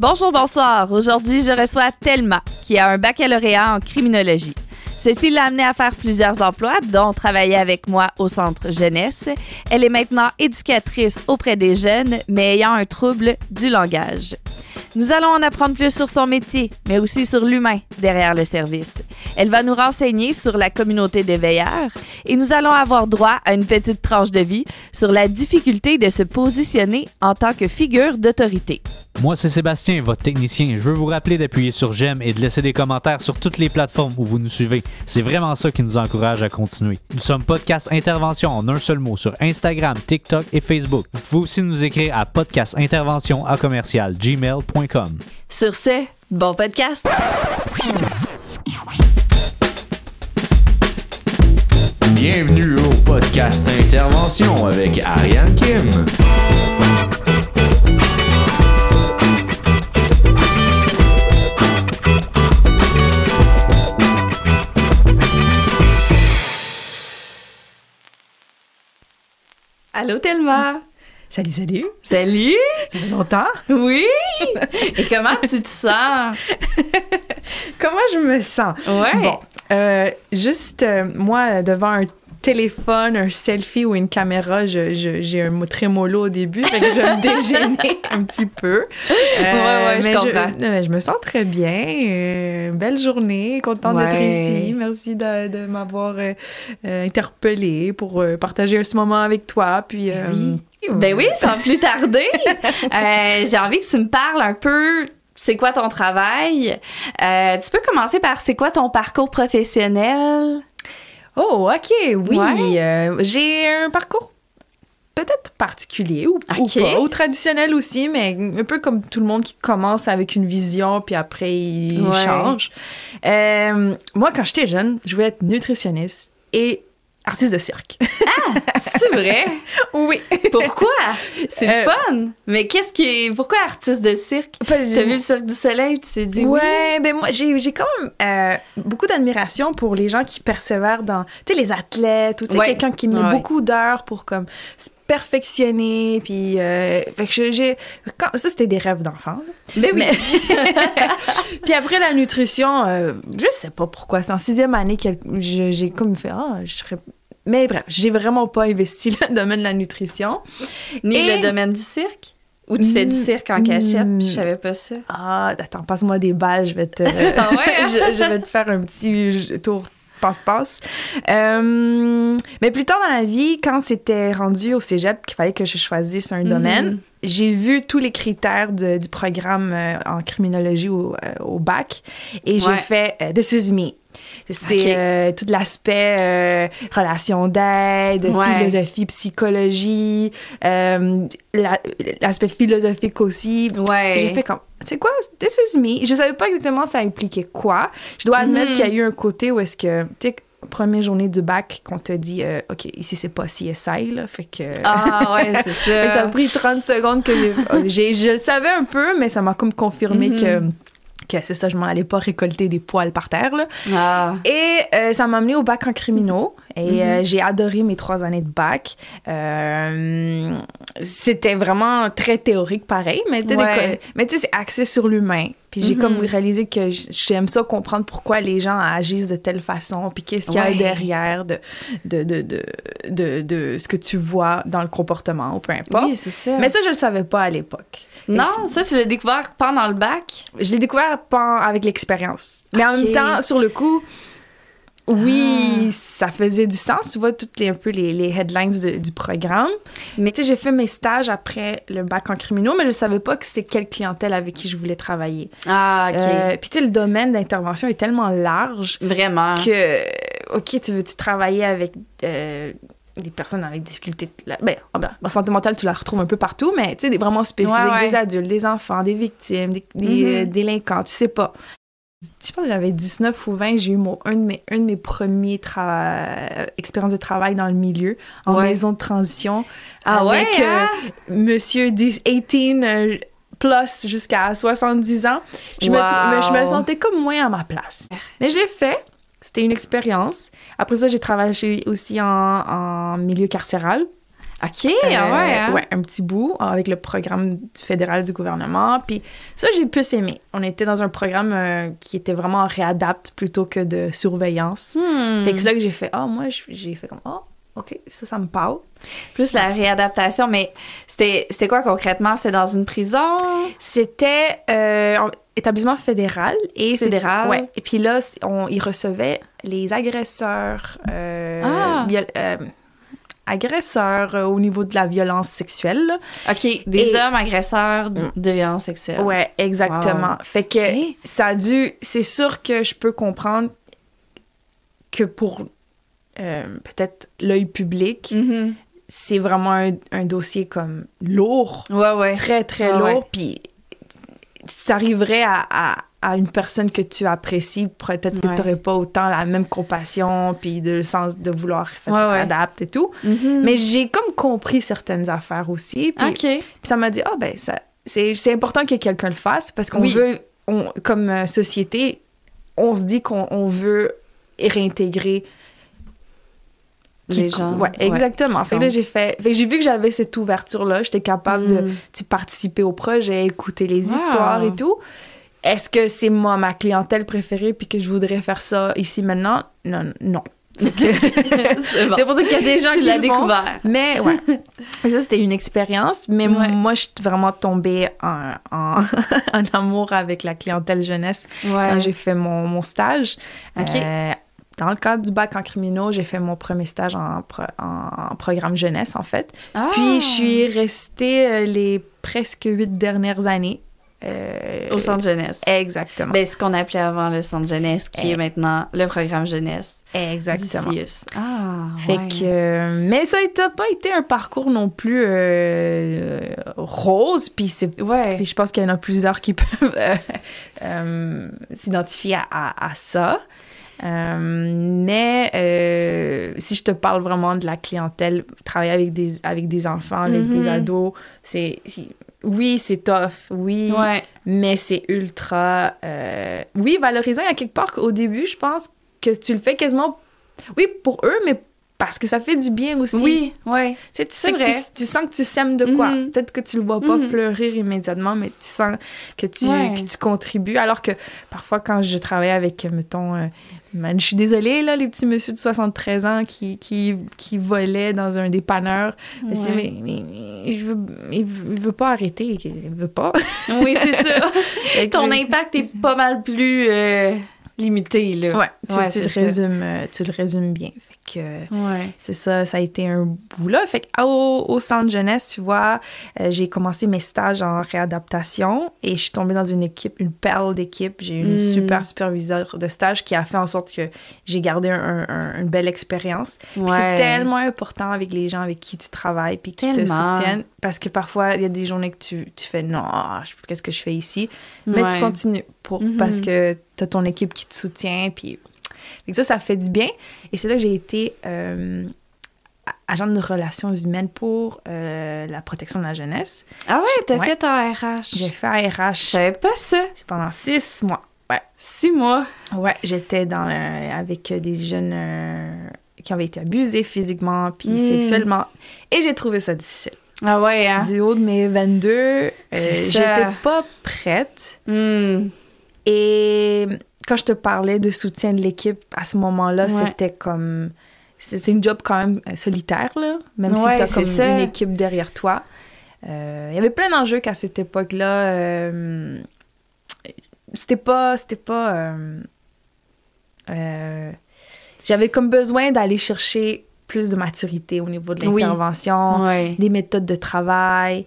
Bonjour, bonsoir. Aujourd'hui, je reçois Thelma, qui a un baccalauréat en criminologie. Ceci l'a amenée à faire plusieurs emplois, dont travailler avec moi au centre jeunesse. Elle est maintenant éducatrice auprès des jeunes, mais ayant un trouble du langage. Nous allons en apprendre plus sur son métier, mais aussi sur l'humain derrière le service. Elle va nous renseigner sur la communauté des veilleurs et nous allons avoir droit à une petite tranche de vie sur la difficulté de se positionner en tant que figure d'autorité. Moi, c'est Sébastien, votre technicien. Je veux vous rappeler d'appuyer sur j'aime et de laisser des commentaires sur toutes les plateformes où vous nous suivez. C'est vraiment ça qui nous encourage à continuer. Nous sommes Podcast Intervention en un seul mot sur Instagram, TikTok et Facebook. Vous pouvez aussi nous écrire à podcastintervention à commercial gmail.com. Sur ce, bon podcast! Bienvenue au podcast Intervention avec Ariane Kim. Allô, Thelma! Salut, salut. Salut! Ça fait longtemps. Oui! Et comment tu te sens? Comment je me sens? Ouais. Bon, euh, juste euh, moi, devant un téléphone, un selfie ou une caméra, je- je- j'ai un mot très mollo au début, fait que je vais me dégainer un petit peu. Euh, Ouais, ouais, je mais je me sens très bien. Euh, belle journée, contente d'être ici. Merci de, de m'avoir euh, euh, interpellée pour euh, partager ce moment avec toi. Puis, euh, oui. Ben oui, sans plus tarder. Euh, J'ai envie que tu me parles un peu. C'est quoi ton travail? Euh, tu peux commencer par c'est quoi ton parcours professionnel? Oh, OK, oui. Ouais. Euh, j'ai un parcours peut-être particulier ou, pas, ou traditionnel aussi, mais un peu comme tout le monde qui commence avec une vision, puis après il Ouais. change. Euh, moi, quand j'étais jeune, je voulais être nutritionniste et artiste de cirque. C'est vrai? oui. Pourquoi? C'est Euh, fun. Mais qu'est-ce qui est. Pourquoi artiste de cirque? T'as vu le Cirque du Soleil, tu t'es dit oui? Ouais, ben moi, j'ai, j'ai quand même euh, beaucoup d'admiration pour les gens qui persévèrent dans, tu sais, les athlètes ou, tu sais, Ouais. quelqu'un qui met Ouais. beaucoup d'heures pour, comme, se perfectionner, puis, euh, fait que j'ai, quand, ça, c'était des rêves d'enfant. Ben oui. Mais- puis après, la nutrition, euh, je sais pas pourquoi, c'est en sixième année que j'ai comme fait, ah, je serais... Mais bref, j'ai vraiment pas investi le domaine de la nutrition. Ni Et- le domaine du cirque? Ou tu fais du cirque en cachette, puis je savais pas ça? Ah, attends, passe-moi des balles, je vais te. Ah ouais, hein? je, je vais te faire un petit tour passe-passe. Euh, mais plus tard dans la vie, quand c'était rendu au cégep qu'il fallait que je choisisse un domaine, j'ai vu tous les critères de- du programme euh, en criminologie au, euh, au bac et j'ai fait This is me. C'est euh, tout l'aspect euh, relation d'aide, Ouais. philosophie, psychologie, euh, la- l'aspect philosophique aussi. Ouais. J'ai fait comme, tu sais quoi, this is me. Je savais pas exactement ça impliquait quoi. Je dois admettre Mhm. qu'il y a eu un côté où est-ce que, tu sais, première journée du bac, qu'on te dit, euh, OK, ici c'est pas CSI, là, fait que... Ah ouais, c'est ça ça. a pris 30 secondes que j'ai- j'ai- je le savais un peu, mais ça m'a comme confirmé Mhm. que, que c'est ça, je m'en allais pas récolter des poils par terre, là. Ah. Et euh, ça m'a amené au bac en criminaux. Et euh, j'ai adoré mes trois années de bac. Euh, c'était vraiment très théorique, pareil. Mais tu sais, Ouais. sais, c'est axé sur l'humain. Puis j'ai comme réalisé que j'aime ça comprendre pourquoi les gens agissent de telle façon. Puis qu'est-ce qu'il y a Ouais. derrière de de, de, de, de, de ce que tu vois dans le comportement ou peu importe. Oui, c'est ça. Mais ça, je le savais pas à l'époque. Non, ça, tu l'as découvert pendant le bac? Je l'ai découvert pas avec l'expérience. Mais en même temps, sur le coup, oui, Ah. ça faisait du sens. Tu vois, toutes les, un peu les, les headlines de- du programme. Mais tu sais, j'ai fait mes stages après le bac en criminaux, mais je savais pas que c'était quelle clientèle avec qui je voulais travailler. Ah, OK. Euh, Puis tu sais, le domaine d'intervention est tellement large Vraiment. que, OK, tu veux-tu travailler avec... euh, des personnes avec des difficultés. la- Ben, ah ben, la santé mentale, tu la retrouves un peu partout, mais tu sais, des- vraiment spécifiques, Ouais, ouais. des adultes, des enfants, des victimes, des, des, Mhm. euh, délinquants, tu sais pas. Je pense que j'avais 19 ou 20, j'ai eu mon, un, de mes, un de mes premiers tra- expériences de travail dans le milieu, en Ouais. maison de transition. Ah ouais, avec, euh, hein? monsieur 10, 18 euh, plus jusqu'à 70 ans. Je, me, Wow. je me sentais comme moins à ma place. Mais je l'ai fait. C'était une expérience. Après ça, j'ai travaillé aussi en, en milieu carcéral. OK, Euh, ah ouais, hein? ouais, un petit bout avec le programme fédéral du gouvernement. Puis ça, j'ai plus aimé. On était dans un programme euh, qui était vraiment en réadapte plutôt que de surveillance. Hmm. Fait que c'est là que j'ai fait, ah, moi, je- j'ai fait comme, oh, OK, ça, ça me parle. Plus la réadaptation, mais c'était quoi concrètement? C'était dans une prison? C'était euh, en- établissement fédéral. Et Fédéral. Ouais. Et puis là, on, ils recevaient les agresseurs. euh, Ah. viol- euh, agresseurs euh, au niveau de la violence sexuelle. OK, des Et- hommes agresseurs de Mm. de violences sexuelles. Ouais, exactement. Fait que ça a dû. C'est sûr que je peux comprendre que pour euh, peut-être l'œil public, Mhm. c'est vraiment un, un dossier comme lourd, Ouais, ouais. très très Ouais, lourd. Puis ça arriverait à, à- à une personne que tu apprécies, peut-être que tu n'aurais pas autant la même compassion, puis de le sens de vouloir faire adapter et tout. Mhm. Mais j'ai comme compris certaines affaires aussi. Puis ça m'a dit, ah ben, ça, c'est, important que quelqu'un le fasse parce qu'on Oui. veut, on, comme euh, société, on se dit qu'on on veut réintégrer. Les gens. Ouais, exactement. Fait que là, j'ai fait. Fait que j'ai vu que j'avais cette ouverture-là. J'étais capable de sais, participer au projet, écouter les Wow. histoires et tout. Est-ce que c'est moi, ma clientèle préférée, puis que je voudrais faire ça ici maintenant? Non, non. Fait C'est bon. pour ça qu'il y a des gens Tu qui font. découvert. Mais ouais. Et ça, c'était une expérience. Mais Ouais. moi, je suis vraiment tombée en, en, en amour avec la clientèle jeunesse Ouais. quand j'ai fait mon, mon stage. OK. Euh, dans le cadre du bac en criminaux, j'ai fait mon premier stage en, pro- en, en programme jeunesse, en fait. Ah. Puis, je suis restée euh, les presque huit dernières années. euh, Au centre jeunesse. Exactement. Ben, ce qu'on appelait avant le centre jeunesse, qui Eh. est maintenant le programme jeunesse. Exactement. Ah, Fait ouais. que, euh, mais ça n'a pas été un parcours non plus euh, rose, puis c'est Ouais. Puis je pense qu'il y en a plusieurs qui peuvent euh, s'identifier à, à- à ça. Euh, mais euh, si je te parle vraiment de la clientèle, travailler avec des, avec des enfants, avec Mhm. des ados, c'est... Oui, c'est tough, oui, Ouais. mais c'est ultra... euh, oui, valorisant. Il y a quelque part qu'au début, je pense que tu le fais quasiment... Oui, pour eux, mais parce que ça fait du bien aussi. Oui, ouais. Tu sais, sais que vrai. tu, tu sens que tu sèmes de quoi. Mhm. Peut-être que tu le vois pas Mhm. fleurir immédiatement, mais tu sens que tu, Ouais. que tu contribues. Alors que parfois, quand je travaille avec, mettons, euh, man, je suis désolée, là, les petits messieurs de 73 ans qui, qui, qui volaient dans un dépanneur. Ouais. mais- mais- mais je veux, il, veut, il veut pas arrêter. Il veut pas. Oui, c'est ça. Ton impact est pas mal plus euh, limité, là. Ouais, tu, Ouais, tu c'est le ça. résumes, euh, tu le résumes bien. Fait que... Ouais. C'est ça, ça a été un bout là. Fait qu'au au centre jeunesse, tu vois, euh, j'ai commencé mes stages en réadaptation et je suis tombée dans une équipe, une perle d'équipe. J'ai eu une Mm. super superviseure de stage qui a fait en sorte que j'ai gardé un- un- une belle expérience. C'est tellement important avec les gens avec qui tu travailles puis qui te soutiennent parce que parfois, il y a des journées que tu, tu fais non, qu'est-ce que je fais ici? Mais tu continues pour, Mhm. parce que tu as ton équipe qui te soutient. Puis ça, ça fait du bien. Et c'est là que j'ai été euh, agent de relations humaines pour euh, la protection de la jeunesse. Ah ouais, t'as Ouais. fait un RH. J'ai fait ARH Je savais pas ça. pendant six mois. Ouais, Six mois. ouais j'étais dans le- avec des jeunes euh, qui avaient été abusés physiquement puis Mm. sexuellement. Et j'ai trouvé ça difficile. Ah ouais, hein? Du haut de mes 22, euh, C'est ça. j'étais pas prête. Hmm. Et quand je te parlais de soutien de l'équipe, à ce moment-là, Ouais. c'était comme... C'est une job quand même euh, solitaire, là, même Ouais, si tu as comme ça. une équipe derrière toi. Euh, Il y avait plein d'enjeux qu'à cette époque-là. euh, c'était pas... C'était pas... euh, J'avais comme besoin d'aller chercher plus de maturité au niveau de l'intervention des méthodes de travail.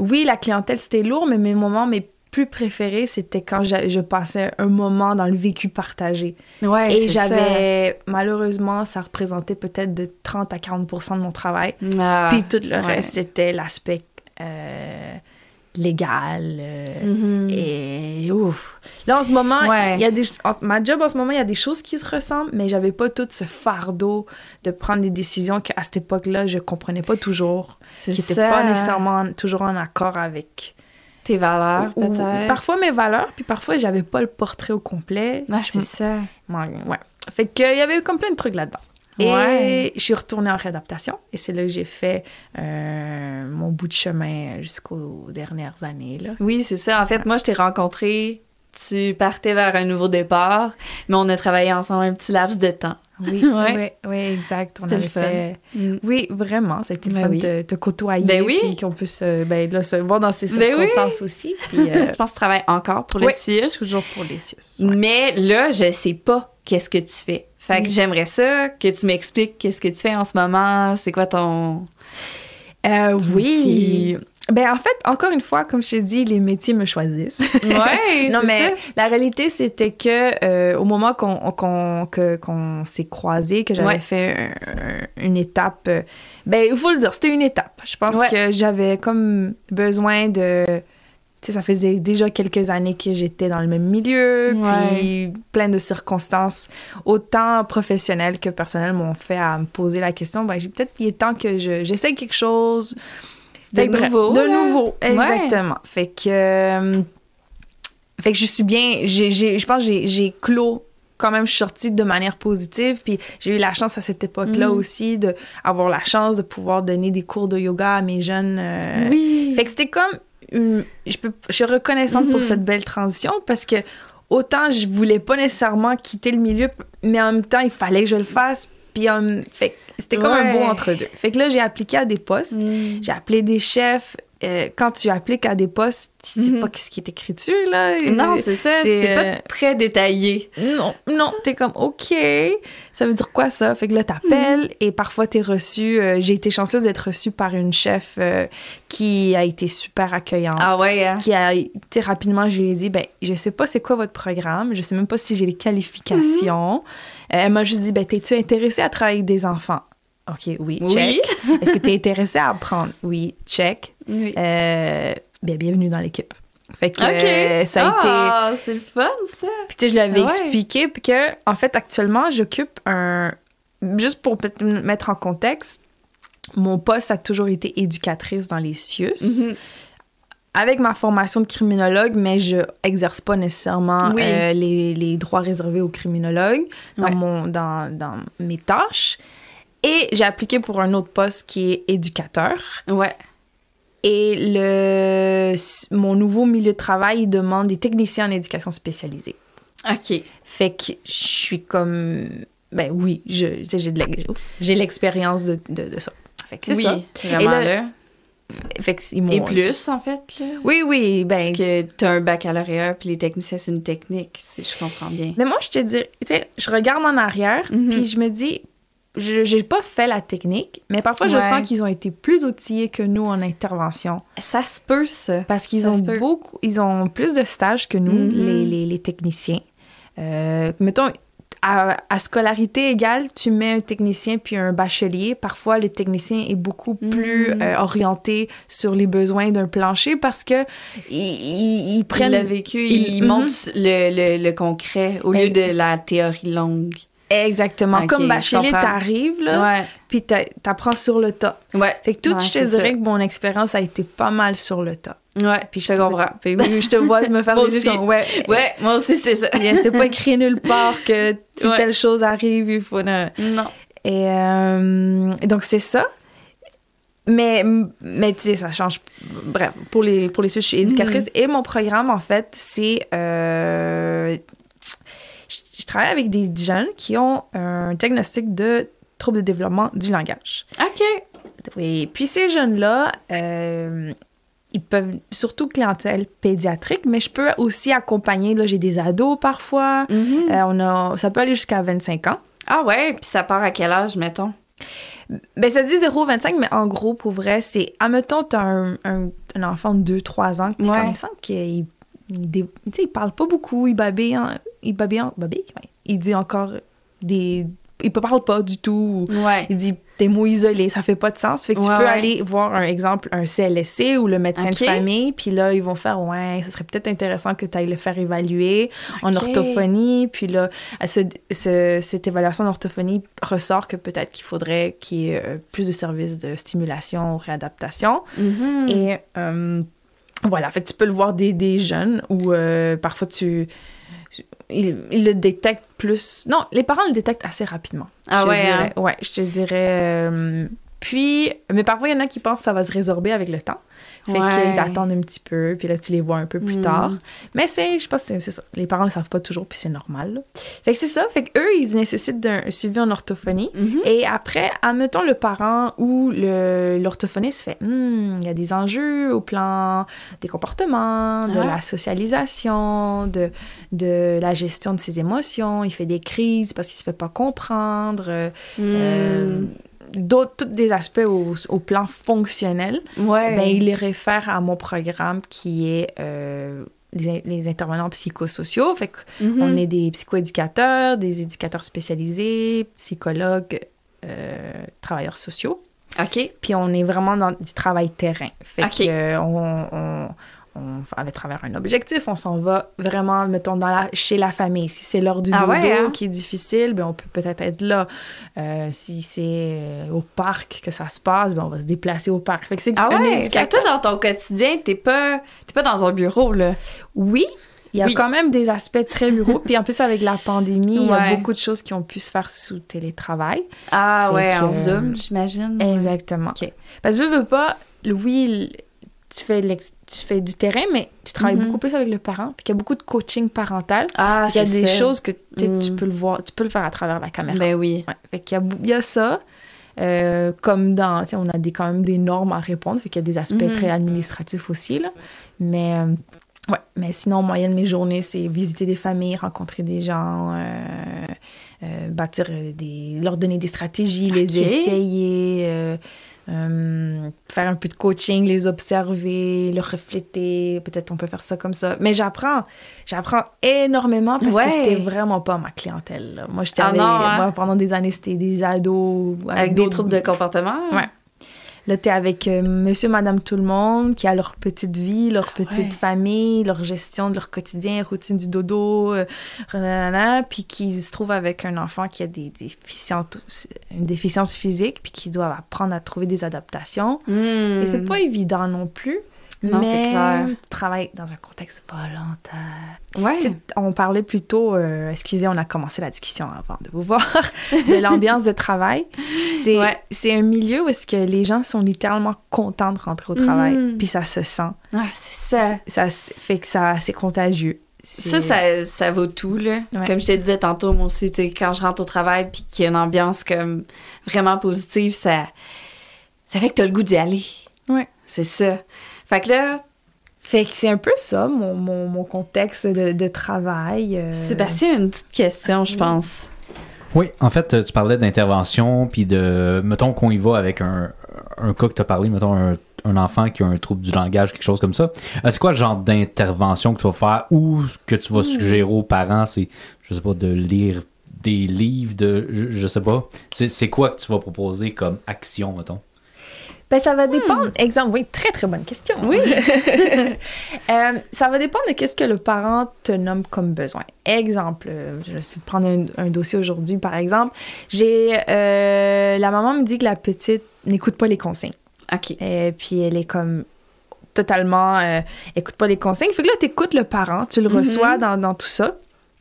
Oui, la clientèle, c'était lourd, mais mes moments mes plus préférés, c'était quand je passais un moment dans le vécu partagé. Ouais, Et j'avais, malheureusement, ça représentait peut-être de 30 à 40 de mon travail. Ah. Puis tout le ouais. reste, c'était l'aspect euh, légal. euh, Mhm. Et ouf. Là, en ce moment, il Ouais. y a des, en- ma job en ce moment, il y a des choses qui se ressemblent, mais j'avais pas tout ce fardeau de prendre des décisions qu'à cette époque-là, je comprenais pas toujours C'est qui n'étaient pas nécessairement toujours en accord avec Tes valeurs, peut-être? parfois mes valeurs, puis parfois j'avais pas le portrait au complet. Ah, c'est ça. Ouais. Fait que il y avait comme plein de trucs là-dedans. Et Ouais. je suis retournée en réadaptation. Et c'est là que j'ai fait euh, mon bout de chemin jusqu'aux dernières années. Là. Oui, c'est ça. En fait, moi, je t'ai rencontré, tu partais vers un nouveau départ, mais on a travaillé ensemble un petit laps de temps. Oui, Ouais. oui, oui, exact. On C'était avait le fun. fait... Mm. Oui, vraiment. Le Ben fun oui. de te côtoyer. Ben oui. Puis qu'on puisse euh, ben, là, se voir dans ces Ben circonstances aussi. Puis, euh, Je pense que tu travailles encore pour le CIUS. toujours pour les CIUS. ouais. Mais là, je sais pas qu'est-ce que tu fais. Fait que j'aimerais ça que tu m'expliques qu'est-ce que tu fais en ce moment, c'est quoi ton... Euh, oui. Ben, en fait, encore une fois, comme je t'ai dit, les métiers me choisissent. Ouais, non, mais ça. la réalité, c'était que euh, au moment qu'on qu'on qu'on s'est croisés, que j'avais Ouais. fait un- une étape, euh, ben, il faut le dire, c'était une étape. Je pense Ouais. que j'avais comme besoin de. Tu sais, ça faisait déjà quelques années que j'étais dans le même milieu, puis plein de circonstances, autant professionnelles que personnelles, m'ont fait à me poser la question ben, j'ai peut-être, il est temps que je- j'essaie quelque chose. De Fait nouveau, De nouveau, Ouais. exactement. Fait que. euh, fait que je suis bien. Je pense que j'ai- clos. Quand même, je suis sortie de manière positive. Puis j'ai eu la chance à cette époque-là Mhm. aussi d'avoir la chance de pouvoir donner des cours de yoga à mes jeunes. euh, oui. Fait que c'était comme. une- je, peux, je suis reconnaissante pour Mhm. cette belle transition parce que autant je voulais pas nécessairement quitter le milieu, mais en même temps, il fallait que je le fasse. Puis fait que c'était comme un beau entre-deux. Fait que là, j'ai appliqué à des postes. Mm. J'ai appelé des chefs. Euh, quand tu appliques à des postes, tu sais Mhm. pas ce qui est écrit dessus, là. Non, c'est ça, c'est, c'est euh, pas très détaillé. Non, non, t'es comme, OK, ça veut dire quoi ça? Fait que là, t'appelles Mhm. et parfois t'es reçu. euh, j'ai été chanceuse d'être reçue par une chef euh, qui a été super accueillante. Ah ouais, hein? Qui a, tu rapidement, je lui ai dit, ben, je sais pas c'est quoi votre programme, je sais même pas si j'ai les qualifications. Euh, elle m'a juste dit, ben, t'es-tu intéressée à travailler avec des enfants? OK, oui, check. Oui. Est-ce que t'es intéressée à apprendre? Oui, check. Oui. Euh, bien, bienvenue dans l'équipe. Fait que euh, ça a été. Ah, c'est le fun, ça. Puis tu sais, je lui avais Ouais. expliqué puis que, en fait, actuellement, j'occupe un. Juste pour peut-être mettre en contexte, mon poste a toujours été éducatrice dans les CIUS. Mhm. Avec ma formation de criminologue, mais je exerce pas nécessairement Oui. euh, les, les droits réservés aux criminologues dans, Ouais. mon, dans, dans mes tâches. Et j'ai appliqué pour un autre poste qui est éducateur. Ouais. Et le, mon nouveau milieu de travail, il demande des techniciens en éducation spécialisée. OK. Fait que je suis comme. Ben oui, j'ai de l'expérience de, de, de ça. Fait que c'est oui, ça. vraiment là, là. Fait que Et plus, en fait, là? Oui, oui, ben. Parce que t'as un baccalauréat, puis les techniciens, c'est une technique, si je comprends bien. Mais moi, je te dis, tu sais, je regarde en arrière, Mhm. puis je me dis, je j'ai pas fait la technique, mais parfois je Ouais. sens qu'ils ont été plus outillés que nous en intervention. Ça se peut, ça. Parce qu'ils ont beaucoup, ils ont plus de stages que nous, Mhm. les, les, les techniciens. Euh, mettons, à, à scolarité égale, tu mets un technicien puis un bachelier. Parfois, le technicien est beaucoup plus Mhm. euh, orienté sur les besoins d'un plancher parce que ils, ils- ils Il prennent l'a vécu, il- il, Mhm. montre le, le, le concret au lieu Et- de la théorie longue. Exactement Ok, comme comprends. T'arrives là, Ouais. puis t'a- t'apprends sur le tas. Ouais. Fait que tout, Ouais, je te ça. dirais que mon expérience a été pas mal sur le tas. Ouais, puis je te comprends. Oui, je te vois me faire des ouais, Ouais, moi aussi, c'est ça. C'était pas écrit nulle part que si Ouais. telle chose arrive, il faut. ne- Non. Et, euh, donc, c'est ça. Mais, mais tu sais, ça change. Bref, pour les, pour les sujets, je suis éducatrice. Mhm. Et mon programme, en fait, c'est. euh, je, travaille avec des jeunes qui ont un diagnostic de trouble de développement du langage. OK. Oui. Puis ces jeunes-là, euh, ils peuvent, surtout clientèle pédiatrique, mais je peux aussi accompagner, là, j'ai des ados parfois. Mhm. Euh, on a, ça peut aller jusqu'à 25 ans. Ah ouais, puis ça part à quel âge, mettons? Ben, ça dit 0-25, mais en gros, pour vrai, c'est, admettons, t'as un, un, un enfant de 2-3 ans, qui Ouais. comme ça, qu'il il, dé- il parle pas beaucoup, il babille, en- il babille, en- babille, ouais. il dit encore des... Il ne parle pas du tout. Ouais. Il dit des mots isolés, ça fait pas de sens. Fait que tu peux aller voir un exemple, un CLSC ou le médecin de famille, puis là, ils vont faire Ouais, ce serait peut-être intéressant que tu ailles le faire évaluer en orthophonie. Puis là, ce- ce- cette évaluation d'orthophonie ressort que peut-être qu'il faudrait qu'il y ait euh, plus de services de stimulation ou réadaptation. Mhm. Et euh, voilà, fait que tu peux le voir des, des jeunes où euh, parfois tu, ils, le détectent plus. Non, les parents le détectent assez rapidement. Ah je te ouais, dirais. hein? Ouais, je te dirais. euh, puis, mais parfois, il y en a qui pensent que ça va se résorber avec le temps. Fait Ouais. qu'ils attendent un petit peu, puis là, tu les vois un peu plus Mm. tard. Mais c'est, je pense que c'est- ça. Les parents ne savent pas toujours, puis c'est normal. là. Fait que c'est ça. Fait qu'eux, ils nécessitent d'un suivi en orthophonie. Mhm. Et après, admettons le parent ou l'orthophoniste fait Hmm, il y a des enjeux au plan des comportements, de Ah. la socialisation, de, de la gestion de ses émotions. Il fait des crises parce qu'il se fait pas comprendre. euh, euh, Mm. D'autres, tous des aspects au, au plan fonctionnel. ouais. Ben, il les réfère à mon programme qui est euh, les, in- les intervenants psychosociaux. Fait Mhm. on est des psychoéducateurs, des éducateurs spécialisés, psychologues, euh, travailleurs sociaux. OK. Puis on est vraiment dans du travail terrain. Fait Ok. que euh, on, on, à travers un objectif, on s'en va vraiment, mettons, dans la, chez la famille. Si c'est l'heure du Ah ouais, hein? qui est difficile, ben on peut peut-être être là. Euh, si c'est euh, au parc que ça se passe, ben on va se déplacer au parc. Fait que c'est Ah un ouais. Fait que toi, dans ton quotidien, t'es pas, pas dans un bureau, là. Oui, il y a Oui. quand même des aspects très bureaux. Puis en plus, avec la pandémie, il y a beaucoup de choses qui ont pu se faire sous télétravail. Ah Fait ouais, que, en Zoom, j'imagine. Exactement. Parce que veux, veux pas, oui, tu fais, tu fais du terrain, mais tu travailles Mhm. beaucoup plus avec le parent. Puis qu'il y a beaucoup de coaching parental. Ah, il y a des ça. choses que peut-être Mm. tu peux le voir, tu peux le faire à travers la caméra. Ben oui. Ouais. Fait qu'il y y a ça. euh, comme dans, tu on a des, quand même des normes à répondre, fait qu'il y a des aspects Mhm. très administratifs aussi, là. Mais, euh, ouais, mais sinon, en moyenne, mes journées, c'est visiter des familles, rencontrer des gens, euh, euh, bâtir des... leur donner des stratégies, les essayer, euh, faire un peu de coaching, les observer, leur refléter, peut-être on peut faire ça comme ça. Mais j'apprends, j'apprends énormément parce Ouais. que c'était vraiment pas ma clientèle. là. Moi, j'étais Ah hein? moi, pendant des années, c'était des ados. Avec des troubles de comportement? Ouais. Là, t'es avec euh, monsieur, madame, tout le monde qui a leur petite vie, leur petite ouais. famille, leur gestion de leur quotidien, routine du dodo, euh, nanana, puis qui se trouve avec un enfant qui a des déficiences, une déficience physique, puis qui doit apprendre à trouver des adaptations. Hmm. Et c'est pas évident non plus. Non, mais c'est clair. tu travailles dans un contexte volontaire. Ouais. On parlait plutôt, euh, excusez, on a commencé la discussion avant de vous voir, de l'ambiance de travail. C'est Ouais. c'est un milieu où est-ce que les gens sont littéralement contents de rentrer au travail, Mhm. puis ça se sent. Ah, c'est ça. Ça fait que ça c'est contagieux. Ça, ça, ça vaut tout, là. Ouais. Comme je te disais tantôt, moi aussi, quand je rentre au travail puis qu'il y a une ambiance comme vraiment positive, ça, ça fait que t'as le goût d'y aller. Ouais. C'est ça. Fait que là, Fait que c'est un peu ça, mon, mon, mon contexte de, de travail. euh. Sébastien une petite question, je pense. Oui, en fait, tu parlais d'intervention, puis de. Mettons qu'on y va avec un, un cas que tu as parlé, mettons un, un enfant qui a un trouble du langage, quelque chose comme ça. Euh, C'est quoi le genre d'intervention que tu vas faire ou que tu vas suggérer aux parents? C'est, je sais pas, de lire des livres, de. Je, je sais pas. C'est c'est quoi que tu vas proposer comme action, mettons? Ben, ça va dépendre. Exemple, oui, très très bonne question. Oui. Euh, ça va dépendre de qu'est-ce que le parent te nomme comme besoin. Exemple, euh, je vais essayer de prendre un, un dossier aujourd'hui, par exemple. J'ai euh, la maman me dit que la petite n'écoute pas les consignes. OK. Et puis elle est comme totalement euh, écoute pas les consignes. Fait que là, tu écoutes le parent, tu le Mhm. reçois dans, dans tout ça.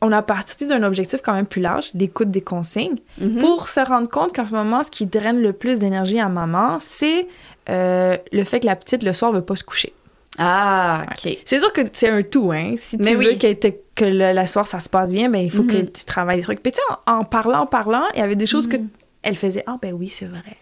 On a parti d'un objectif quand même plus large, l'écoute des consignes, Mhm. pour se rendre compte qu'en ce moment, ce qui draine le plus d'énergie à maman, c'est euh, le fait que la petite, le soir, veut pas se coucher. Ah, OK. C'est sûr que c'est un tout, hein. Si tu Mais veux oui. te- que le, la soir, ça se passe bien, ben il faut que Mhm. tu travailles des trucs. Puis tu sais, en, en parlant, en parlant, il y avait des choses que Mhm. elle faisait. Ah ben oui, c'est vrai.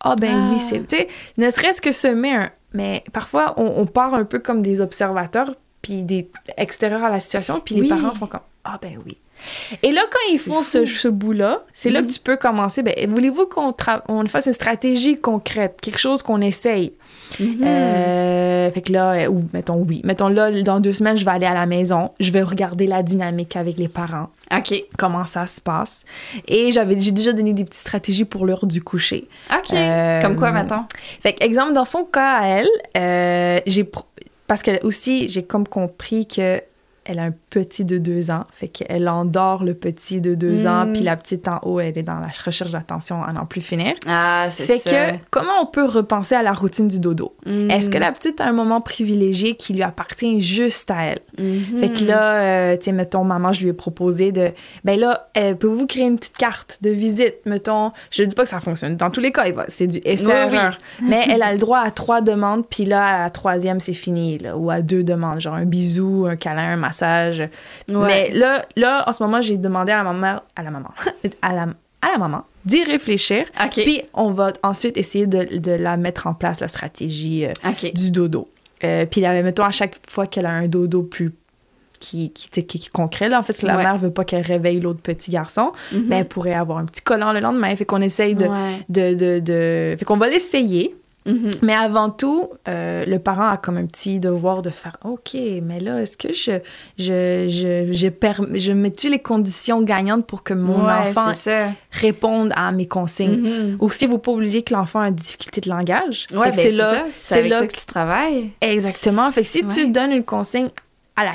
Ah ben Ah. oui, c'est... Tu sais, ne serait-ce que semer un... Mais parfois, on, on part un peu comme des observateurs, puis des extérieurs à la situation, puis les parents font comme... Ah ben oui. Et là, quand ils font ce, ce bout-là, c'est là Mhm. que tu peux commencer. Ben, voulez-vous qu'on on fasse une stratégie concrète, quelque chose qu'on essaye? Mhm. Euh, fait que là, euh, ou mettons oui. Mettons là, dans deux semaines, je vais aller à la maison. Je vais regarder la dynamique avec les parents, OK. comment ça se passe. Et j'avais, j'ai déjà donné des petites stratégies pour l'heure du coucher. OK. Euh, Comme quoi, mettons? Fait que, exemple, dans son cas à elle, j'ai parce que aussi, j'ai comme compris que elle a un petit de deux ans. Fait qu'elle endort le petit de deux Mm. ans, puis la petite en haut, elle est dans la recherche d'attention à n'en plus finir. Ah, c'est Fait ça. que, comment on peut repenser à la routine du dodo? Mm. Est-ce que la petite a un moment privilégié qui lui appartient juste à elle? Mhm. Fait que là, euh, tu sais, mettons, maman, je lui ai proposé de. Ben là, euh, pouvez-vous créer une petite carte de visite? Mettons, je dis pas que ça fonctionne. Dans tous les cas, il va- c'est du essai-erreur. Mais elle a le droit à trois demandes, puis là, à la troisième, c'est fini. Là, ou à deux demandes, genre un bisou, un câlin, un massage. Ouais. Mais là, là, en ce moment, j'ai demandé à la maman, à la maman, à la, à la maman d'y réfléchir. Puis on va ensuite essayer de, de la mettre en place, la stratégie euh, du dodo. Euh, puis là, mettons, à chaque fois qu'elle a un dodo plus qui, qui, qui, concret, là, en fait, si la Ouais. mère veut pas qu'elle réveille l'autre petit garçon, Mhm. ben, elle pourrait avoir un petit collant le lendemain. Fait qu'on essaye de... Ouais. de, de, de- Fait qu'on va l'essayer. Mhm. Mais avant tout, euh, le parent a comme un petit devoir de faire OK, mais là, est-ce que je, je, je, je, je mets-tu les conditions gagnantes pour que mon Ouais, enfant réponde à mes consignes? Mhm. Ou si vous pas oublier que l'enfant a une difficulté de langage. Ouais, ben, c'est là, ça. C'est avec là ça que tu travailles. Exactement. Fait que si tu donnes une consigne à la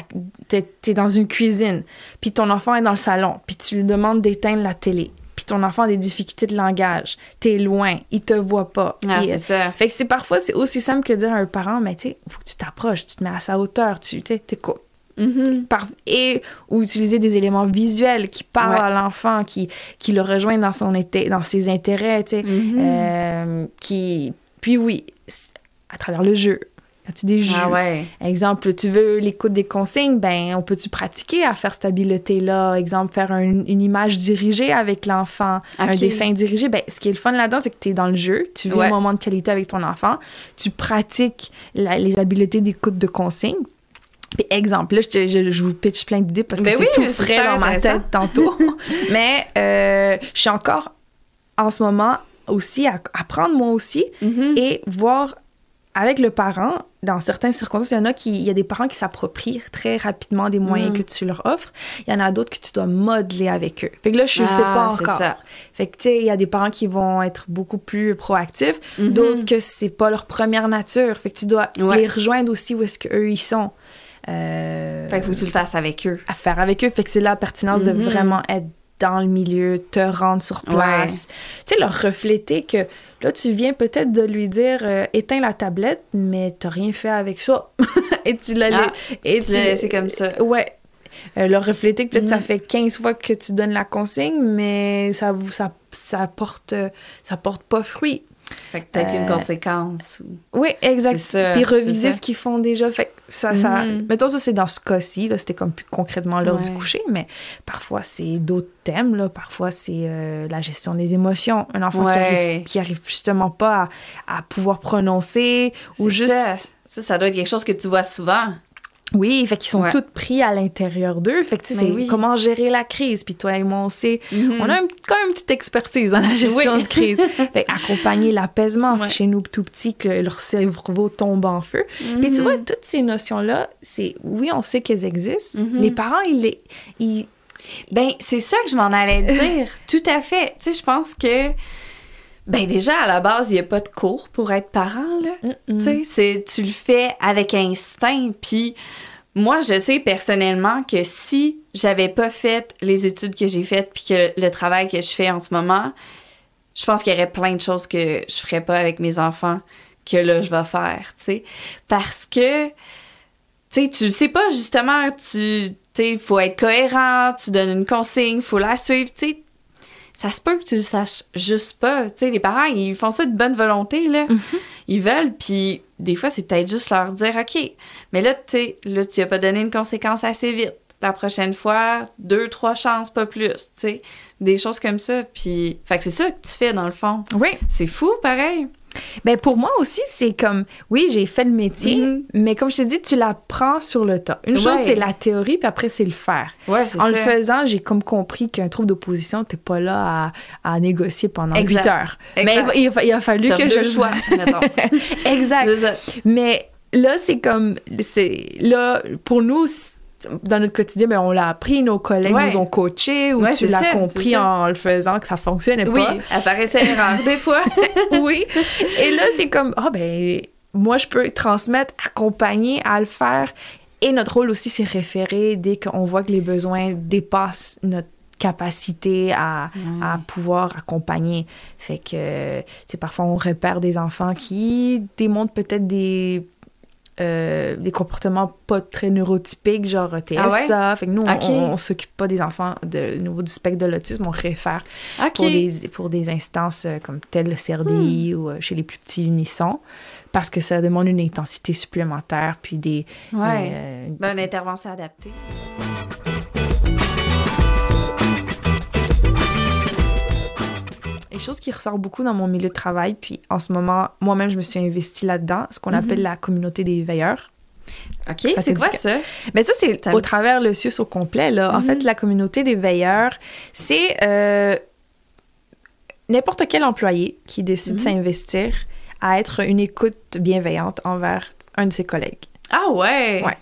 t'es, t'es dans une cuisine, puis ton enfant est dans le salon, puis tu lui demandes d'éteindre la télé, puis ton enfant a des difficultés de langage, t'es loin, il te voit pas. Ah, c'est ça. fait que c'est parfois c'est aussi simple que dire à un parent mais tu sais, faut que tu t'approches, tu te mets à sa hauteur, tu t'es t'es co- Mhm. par- et ou utiliser des éléments visuels qui parlent Ouais. à l'enfant, qui qui le rejoignent dans son été, dans ses intérêts, tu sais, Mhm. euh, qui puis oui, à travers le jeu. As-tu des jeux? Ah ouais. Exemple, tu veux l'écoute des consignes, ben on peut-tu pratiquer à faire cette habileté-là? Exemple, faire un- une image dirigée avec l'enfant, un dessin dirigé. Ben, ce qui est le fun là-dedans, c'est que tu es dans le jeu, tu vis Ouais. un moment de qualité avec ton enfant, tu pratiques la- les habiletés d'écoute de consignes. Puis exemple, là, je, te- je, je vous pitch plein d'idées parce que Ben c'est oui, tout frais dans ma tête tantôt. Mais euh, je suis encore en ce moment aussi à apprendre moi aussi Mhm. et voir avec le parent, dans certaines circonstances, il y en a qui, il y a des parents qui s'approprient très rapidement des moyens Mm. que tu leur offres. Il y en a d'autres que tu dois modeler avec eux. Fait que là, je ne sais pas Ah, encore. ça. Fait que, tu sais, il y a des parents qui vont être beaucoup plus proactifs, Mhm. d'autres que c'est pas leur première nature. Fait que tu dois Ouais. les rejoindre aussi où est-ce qu'eux, ils sont. Euh, Fait que faut que tu le fasses avec eux. à faire avec eux. Fait que c'est là la pertinence de Mhm. vraiment être dans le milieu, te rendre sur place. Tu sais, leur refléter que là, tu viens peut-être de lui dire euh, éteins la tablette, mais t'as rien fait avec ça. et tu l'as Ah, et Tu l'as laissé comme ça. Ouais. Euh, leur refléter que peut-être ça Mhm. fait 15 fois que tu donnes la consigne, mais ça, ça, ça, porte, ça porte pas fruit. Fait que peut-être une Euh, conséquence. ou- Oui, exact. Ça, Puis reviser ce qu'ils font déjà. Fait que ça, ça... Mhm. Mettons, ça, c'est dans ce cas-ci. C'était comme plus concrètement l'heure du coucher, mais parfois, c'est d'autres thèmes. Là. Parfois, c'est euh, la gestion des émotions. Un enfant qui, arrive, qui arrive justement pas à, à pouvoir prononcer ou juste... Ça. ça, ça doit être quelque chose que tu vois souvent. Oui, fait qu'ils sont Ouais. tous pris à l'intérieur d'eux. Fait que, tu sais, c'est oui. comment gérer la crise. Puis toi et moi, on sait... Mhm. On a un- quand même une petite expertise dans la gestion Oui. de crise. Fait accompagner l'apaisement Ouais. chez nous tout petits, que leur cerveau tombe en feu. Puis tu Mhm. vois, toutes ces notions-là, c'est oui, on sait qu'elles existent. Mhm. Les parents, ils les. Ils... Ben, c'est ça que je m'en allais dire. Tout à fait. Tu sais, je pense que. Ben, déjà, à la base, il n'y a pas de cours pour être parent, là. C'est- tu le fais avec instinct. Puis, moi, je sais personnellement que si j'avais pas fait les études que j'ai faites puis que le travail que je fais en ce moment, je pense qu'il y aurait plein de choses que je ferais pas avec mes enfants que là, je vais faire, tu sais. Parce que, tu sais, tu le sais pas, justement, tu, tu faut être cohérent, tu donnes une consigne, faut la suivre, tu sais. Ça se peut que tu le saches juste pas. Tu sais, les parents, ils font ça de bonne volonté, là. Ils veulent, puis des fois, c'est peut-être juste leur dire, OK, mais là, tu sais, là, tu as pas donné une conséquence assez vite. La prochaine fois, deux, trois chances, pas plus, tu sais. Des choses comme ça, puis... Fait que c'est ça que tu fais, dans le fond. Oui. C'est fou, pareil. Ben pour moi aussi, c'est comme oui, j'ai fait le métier, Mhm. mais comme je te dis, tu l'apprends sur le tas. Une chose, c'est la théorie, puis après, c'est le faire. Ouais, En ça. le faisant, j'ai comme compris qu'un trouble d'opposition, t'es pas là à, à négocier pendant Exact. 8 heures. Mais il, a, il a fallu que je choix, mettons. exact. Mais là, c'est comme. c'est Là, pour nous, dans notre quotidien, ben, on l'a appris, nos collègues Ouais. nous ont coachés, ou Ouais, tu c'est l'as compris c'est en le faisant que ça fonctionnait Oui, pas. apparaissait erreur des fois. oui. Et là, c'est comme, ah ben, moi, je peux transmettre, accompagner à le faire Et notre rôle aussi, c'est référer dès qu'on voit que les besoins dépassent notre capacité à, à pouvoir accompagner. Fait que, tu sais, parfois, on repère des enfants qui démontrent peut-être des euh, des comportements pas très neurotypiques, genre TSA. Fait que nous, on- on, on s'occupe pas des enfants de, au niveau du spectre de l'autisme, on réfère pour, des, pour des instances euh, comme tel le CRDI ou euh, chez les plus petits unissons, parce que ça demande une intensité supplémentaire, puis des... Ouais. euh, Ben, une intervention adaptée. Une chose qui ressort beaucoup dans mon milieu de travail, puis en ce moment, moi-même, je me suis investie là-dedans, ce qu'on Mhm. appelle la communauté des veilleurs. OK, c'est quoi ça? Mais ça, c'est au travers le CIUS au complet. Là. En Mhm. fait, la communauté des veilleurs, c'est euh, n'importe quel employé qui décide de Mhm. s'investir à être une écoute bienveillante envers un de ses collègues. Ah ouais! Ouais.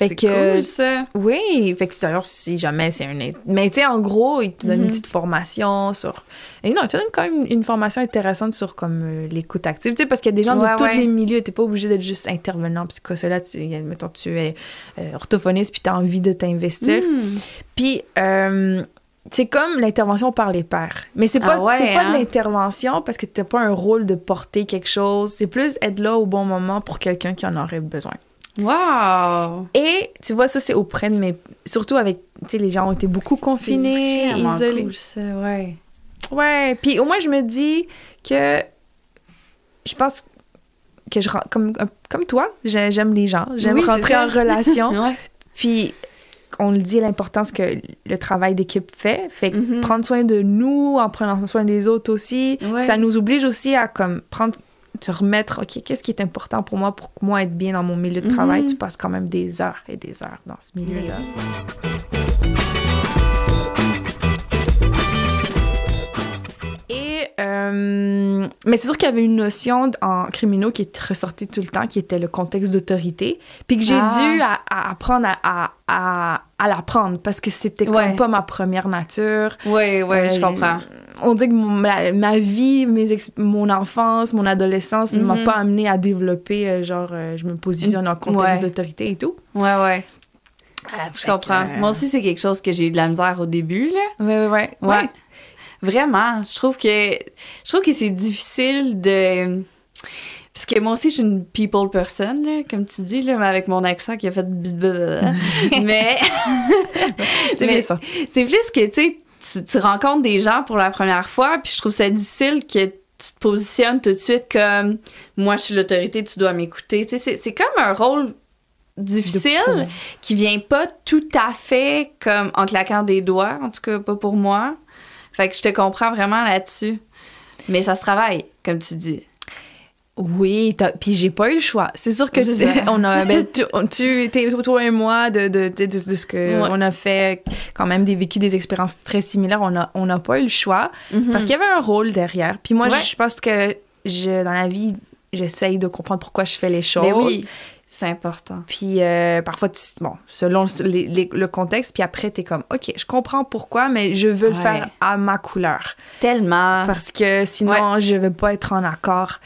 Fait C'est que- cool, ça. Oui, fait que d'ailleurs, si jamais c'est un... Mais tu sais, en gros, il te donne Mhm. une petite formation sur... Et non, il te donne quand même une formation intéressante sur comme euh, l'écoute active, tu sais, parce qu'il y a des gens Ouais, de tous les milieux, t'es pas obligé d'être juste intervenant psychosocial, tu, mettons, tu es euh, orthophoniste puis t'as envie de t'investir. Hmm. Puis, euh, c'est comme l'intervention par les pairs. Mais c'est pas, Ah ouais, c'est pas hein? de l'intervention parce que t'as pas un rôle de porter quelque chose. C'est plus être là au bon moment pour quelqu'un qui en aurait besoin. Wow! Et tu vois, ça, c'est auprès de mes. Surtout avec. Tu sais, les gens ont été beaucoup confinés, isolés. cool, ça, ouais. Ouais. Puis au moins, je me dis que. Je pense que je. Comme, comme toi, j'ai- j'aime les gens. J'aime Oui, rentrer en relation. Ouais. Puis, on le dit, l'importance que le travail d'équipe fait. Fait que Mhm. prendre soin de nous en prenant soin des autres aussi. Ouais. Ça nous oblige aussi à comme prendre se remettre, OK, qu'est-ce qui est important pour moi, pour moi être bien dans mon milieu de travail? Mhm. Tu passes quand même des heures et des heures dans ce milieu-là. Et, euh, mais c'est sûr qu'il y avait une notion en criminaux qui est ressortie tout le temps, qui était le contexte d'autorité, puis que j'ai Ah. dû à, à apprendre à, à, à, à l'apprendre parce que c'était Ouais. comme pas ma première nature. Ouais, ouais, je Euh, comprends. On dit que mon- ma, ma vie, mes ex- mon enfance, mon adolescence ne m'a Mhm. pas amené à développer, euh, genre, euh, je me positionne en contexte Ouais. d'autorité et tout. Ouais, ouais, je Fait que, comprends. euh, Moi aussi, c'est quelque chose que j'ai eu de la misère au début, là. Ouais, ouais, ouais. Ouais. Vraiment. Je trouve que je trouve que c'est difficile de parce que moi aussi je suis une people person là, comme tu dis là, mais avec mon accent qui a fait mais C'est mais bien sorti. c'est plus que tu sais tu, tu rencontres des gens pour la première fois puis je trouve ça difficile que tu te positionnes tout de suite comme moi je suis l'autorité, tu dois m'écouter. Tu sais c'est c'est comme un rôle difficile qui vient pas tout à fait comme en claquant des doigts, en tout cas pas pour moi. Fait que je te comprends vraiment là-dessus. Mais ça se travaille, comme tu dis. Oui, puis j'ai pas eu le choix. C'est sûr que on a, ben, tu, tu, t'es- toi et moi, de, de, de, de- de ce que Ouais. on a fait, quand même des vécu des expériences très similaires, on a, on n'a pas eu le choix parce qu'il y avait un rôle derrière. Puis moi. Ouais. je pense que je, dans la vie, j'essaye de comprendre pourquoi je fais les choses. Ben oui, c'est important. Puis euh, parfois, tu, bon, selon les- les- le contexte, puis après, t'es comme, OK, je comprends pourquoi, mais je veux le Ouais. faire à ma couleur. Tellement. Parce que sinon, je vais pas être en accord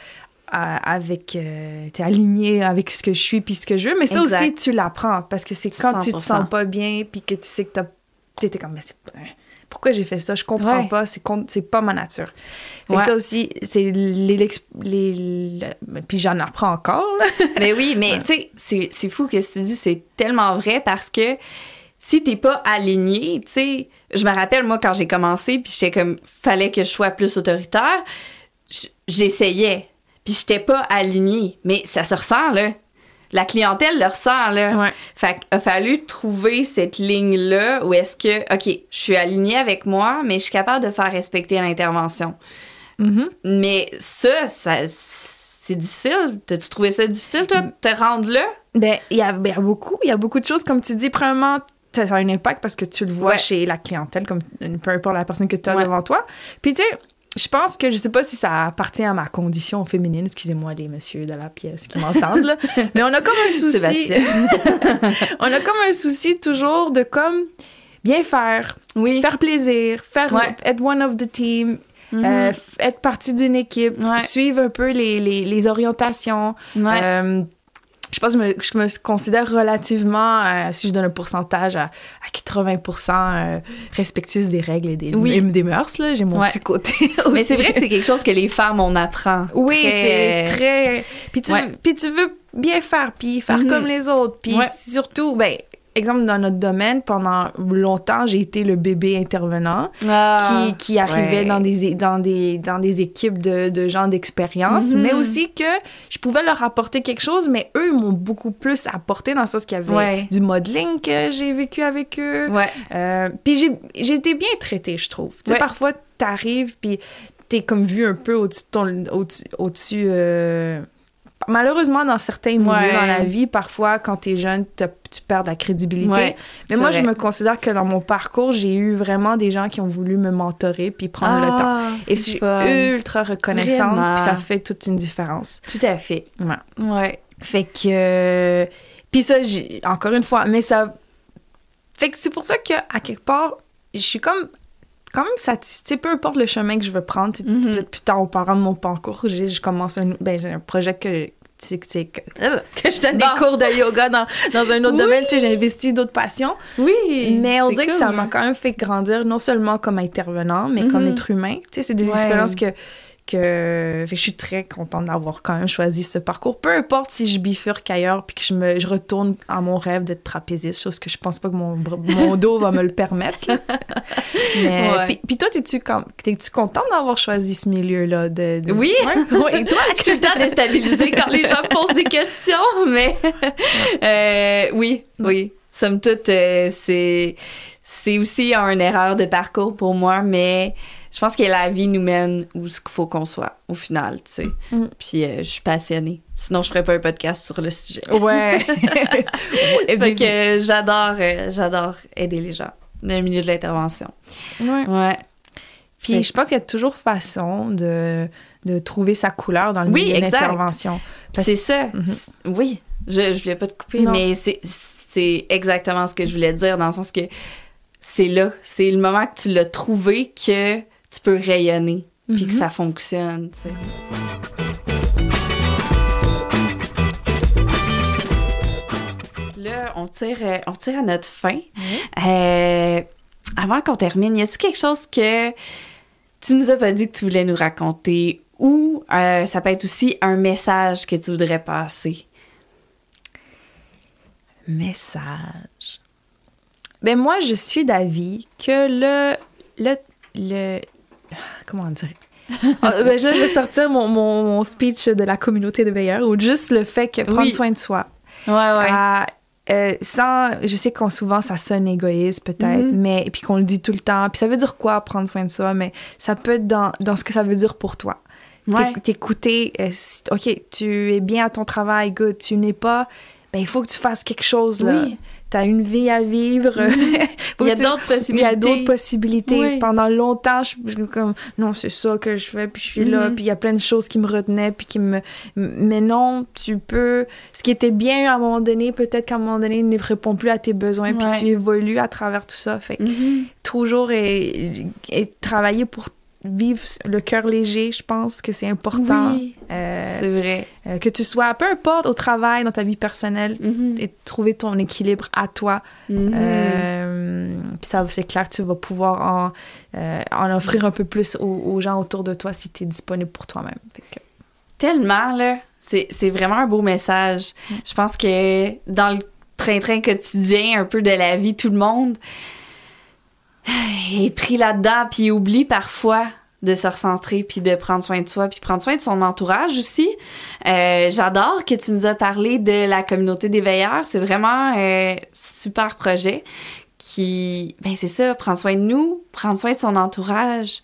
avec. euh, t'es aligné avec ce que je suis puis ce que je veux. Mais ça Exact. aussi, tu l'apprends. Parce que c'est quand tu te 100%. sens pas bien puis que tu sais que t'as. T'étais comme, mais c'est Pourquoi j'ai fait ça? Je comprends Ouais. pas. C'est c'est pas ma nature. Fait que Ouais. ça aussi, c'est les, les- le- Puis j'en apprends encore. Mais oui, mais tu sais, c'est- c'est fou que que tu dis, c'est tellement vrai parce que si t'es pas aligné, tu sais, je me rappelle, moi, quand j'ai commencé, puis j'étais comme, fallait que je sois plus autoritaire, j'essayais, puis j'étais pas alignée. Mais ça se ressent, là. La clientèle le ressent, là. Ouais. Fait qu'il a fallu trouver cette ligne-là où est-ce que, OK, je suis alignée avec moi, mais je suis capable de faire respecter l'intervention. Mhm. Mais ça, ça c'est difficile. T'as-tu trouvé ça difficile, toi, de te rendre là? Ben, il y, a, ben, il y a beaucoup, il y a beaucoup de choses, comme tu dis. Premièrement, ça ça a un impact parce que tu le vois Ouais. chez la clientèle, comme peu importe la personne que tu as Ouais. devant toi. Puis, tu sais, je pense que je sais pas si ça appartient à ma condition féminine. Excusez-moi, les messieurs de la pièce qui m'entendent, là. Mais on a comme un souci. On a comme un souci toujours de comme bien faire, Oui. faire plaisir, faire Ouais. être one of the team. Mhm. euh, être partie d'une équipe, Ouais. suivre un peu les, les, les orientations, Ouais. euh, je pense que je me, je me considère relativement, euh, si je donne un pourcentage, à, à 80% euh, respectueeuse des règles et des, Oui. des mœurs. là. J'ai mon Ouais. petit côté. Mais c'est vrai que c'est quelque chose que les femmes, on apprend. Oui, Très- c'est très. Puis tu, Ouais. puis tu veux bien faire, puis faire Mhm. comme les autres. Puis Ouais. surtout, ben, exemple, dans notre domaine, pendant longtemps, j'ai été le bébé intervenant Ah, qui, qui arrivait ouais. dans, des, dans, des, dans des équipes de, de gens d'expérience, Mhm. mais aussi que je pouvais leur apporter quelque chose, mais eux m'ont beaucoup plus apporté dans le sens qu'il y avait Ouais. du modeling que j'ai vécu avec eux. Ouais. Euh, puis j'ai, été bien traitée, je trouve. Tu sais, parfois, t'arrives, puis t'es comme vu un peu au-dessus euh, Malheureusement, dans certains milieux Ouais. dans la vie, parfois, quand t'es jeune, t'as- tu perds de la crédibilité. Ouais, Mais moi, je me considère que dans mon parcours, j'ai eu vraiment des gens qui ont voulu me mentorer puis prendre le temps. Ah, Et je suis fun. ultra reconnaissante, puis ça fait toute une différence. Tout à fait. Ouais. Ouais. Fait que. Puis ça, encore une fois, mais ça. Fait que c'est pour ça qu'à quelque part, je suis comme. Quand même satisfaite, peu importe le chemin que je veux prendre. sais, Mhm. Peut-être plus tard, on parlera de mon parcours. Je, je commence un, ben, j'ai un projet que. sais, que, je donne Bon. des cours de yoga dans, dans un autre Oui. domaine. Tu sais, j'ai investi d'autres passions. Oui. Mais on dirait que ça m'a quand même fait grandir, non seulement comme intervenant, mais comme Mhm. être humain. Tu sais, c'est des Ouais. expériences que, que... Fait que je suis très contente d'avoir quand même choisi ce parcours. Peu importe si je bifurque ailleurs puis que je, me, je retourne à mon rêve d'être trapéziste, chose que je pense pas que mon, mon dos va me le permettre. Mais, Ouais. puis, puis toi, t'es-tu contente d'avoir choisi ce milieu-là? De, de- Oui. Ouais? Ouais, Et toi? Je suis tout le temps déstabilisée quand les gens posent des questions, mais euh, oui, oui. Somme toute, euh, c'est c'est aussi une erreur de parcours pour moi, mais je pense que la vie nous mène où ce qu'il faut qu'on soit au final, tu sais. Mm. Puis euh, je suis passionnée. Sinon, je ferais pas un podcast sur le sujet. Ouais. Fait que euh, j'adore, euh, j'adore aider les gens dans le milieu de l'intervention. ouais. Ouais. Puis je pense qu'il y a toujours façon de, de trouver sa couleur dans le Oui, milieu exact. d'intervention. Parce- C'est ça. Mhm. Oui, je, je voulais pas te couper, Non. mais c'est, c'est exactement ce que je voulais dire, dans le sens que c'est là, c'est le moment que tu l'as trouvé que tu peux rayonner, puis que Mhm. ça fonctionne, tu sais. Là, on tire, euh, on tire à notre fin. Euh, avant qu'on termine, y a-t-il quelque chose que tu nous as pas dit que tu voulais nous raconter? Ou euh, ça peut être aussi un message que tu voudrais passer? Message. Ben moi, je suis d'avis que le... le, le comment dire? Ah, ben, là, je vais sortir mon, mon, mon speech de la communauté de veilleurs ou juste le fait que prendre Oui. soin de soi. Ouais, ouais. à, euh, sans, je sais qu'on souvent ça sonne égoïste peut-être, Mhm. mais puis qu'on le dit tout le temps. Puis ça veut dire quoi prendre soin de soi, mais ça peut être dans, dans ce que ça veut dire pour toi. ouais. T'éc- T'écouter, euh, ok, tu es bien à ton travail, good. Tu n'es pas, ben il faut que tu fasses quelque chose là. Oui. T'as une vie à vivre. Il y a tu- d'autres il y possibilités. a d'autres possibilités. Oui. Pendant longtemps, je je suis comme non, c'est ça que je fais, puis je suis là, Mhm. puis il y a plein de choses qui me retenaient, puis qui me. Mais non, tu peux. Ce qui était bien à un moment donné, peut-être qu'à un moment donné, il ne répond plus à tes besoins, puis tu évolues à travers tout ça. Fait que Mhm. toujours et, et travailler pour vivre le cœur léger, je pense que c'est important. Oui, Euh, c'est vrai. euh, que tu sois, peu importe, au travail, dans ta vie personnelle, Mhm. et trouver ton équilibre à toi. Mhm. Euh, puis ça, c'est clair tu vas pouvoir en, en offrir un peu plus aux, aux gens autour de toi si tu es disponible pour toi-même. Que- Tellement, là. C'est, c'est vraiment un beau message. Je pense que dans le train-train quotidien, un peu de la vie, tout le monde est pris là-dedans, puis oublie parfois de se recentrer, puis de prendre soin de soi, puis prendre soin de son entourage aussi. Euh, j'adore que tu nous as parlé de la communauté des veilleurs. C'est vraiment un super projet qui, ben c'est ça, prendre soin de nous, prendre soin de son entourage,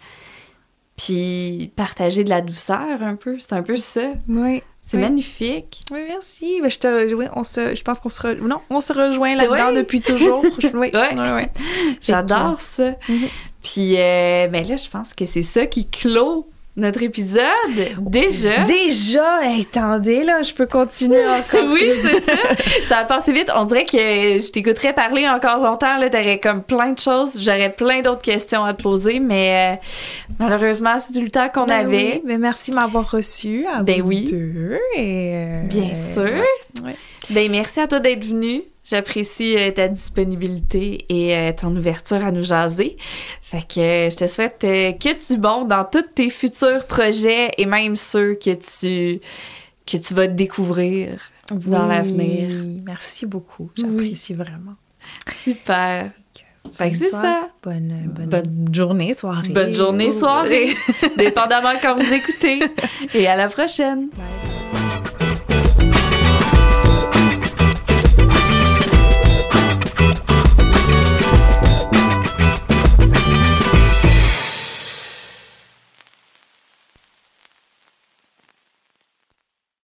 puis partager de la douceur un peu. C'est un peu ça. Oui. C'est Oui. magnifique. Oui, merci. Ben, je, te, on se, je pense qu'on se, re- non, on se rejoint là-dedans Oui. depuis toujours. oui. J'adore ça. Mhm. Puis, euh, ben là, je pense que c'est ça qui clôt notre épisode. Déjà. Déjà, attendez, là, je peux continuer encore. oui, c'est ça. Ça a passé vite. On dirait que je t'écouterais parler encore longtemps. Là, t'aurais comme plein de choses. J'aurais plein d'autres questions à te poser, mais euh, malheureusement, c'est tout le temps qu'on Ben avait. oui, ben merci de m'avoir reçu. À Ben vous oui. deux, et, euh, Bien sûr. ouais. Ben, merci à toi d'être venu. J'apprécie euh, ta disponibilité et euh, ton ouverture à nous jaser. Fait que euh, je te souhaite que tu bon dans tous tes futurs projets et même ceux que tu, que tu vas découvrir dans l'avenir. Merci beaucoup. J'apprécie vraiment. Super. Fait que c'est ça. Bonne, bonne, Bonne- journée, soirée. Bonne journée, soirée. Dépendamment quand vous écoutez. Et à la prochaine. Bye.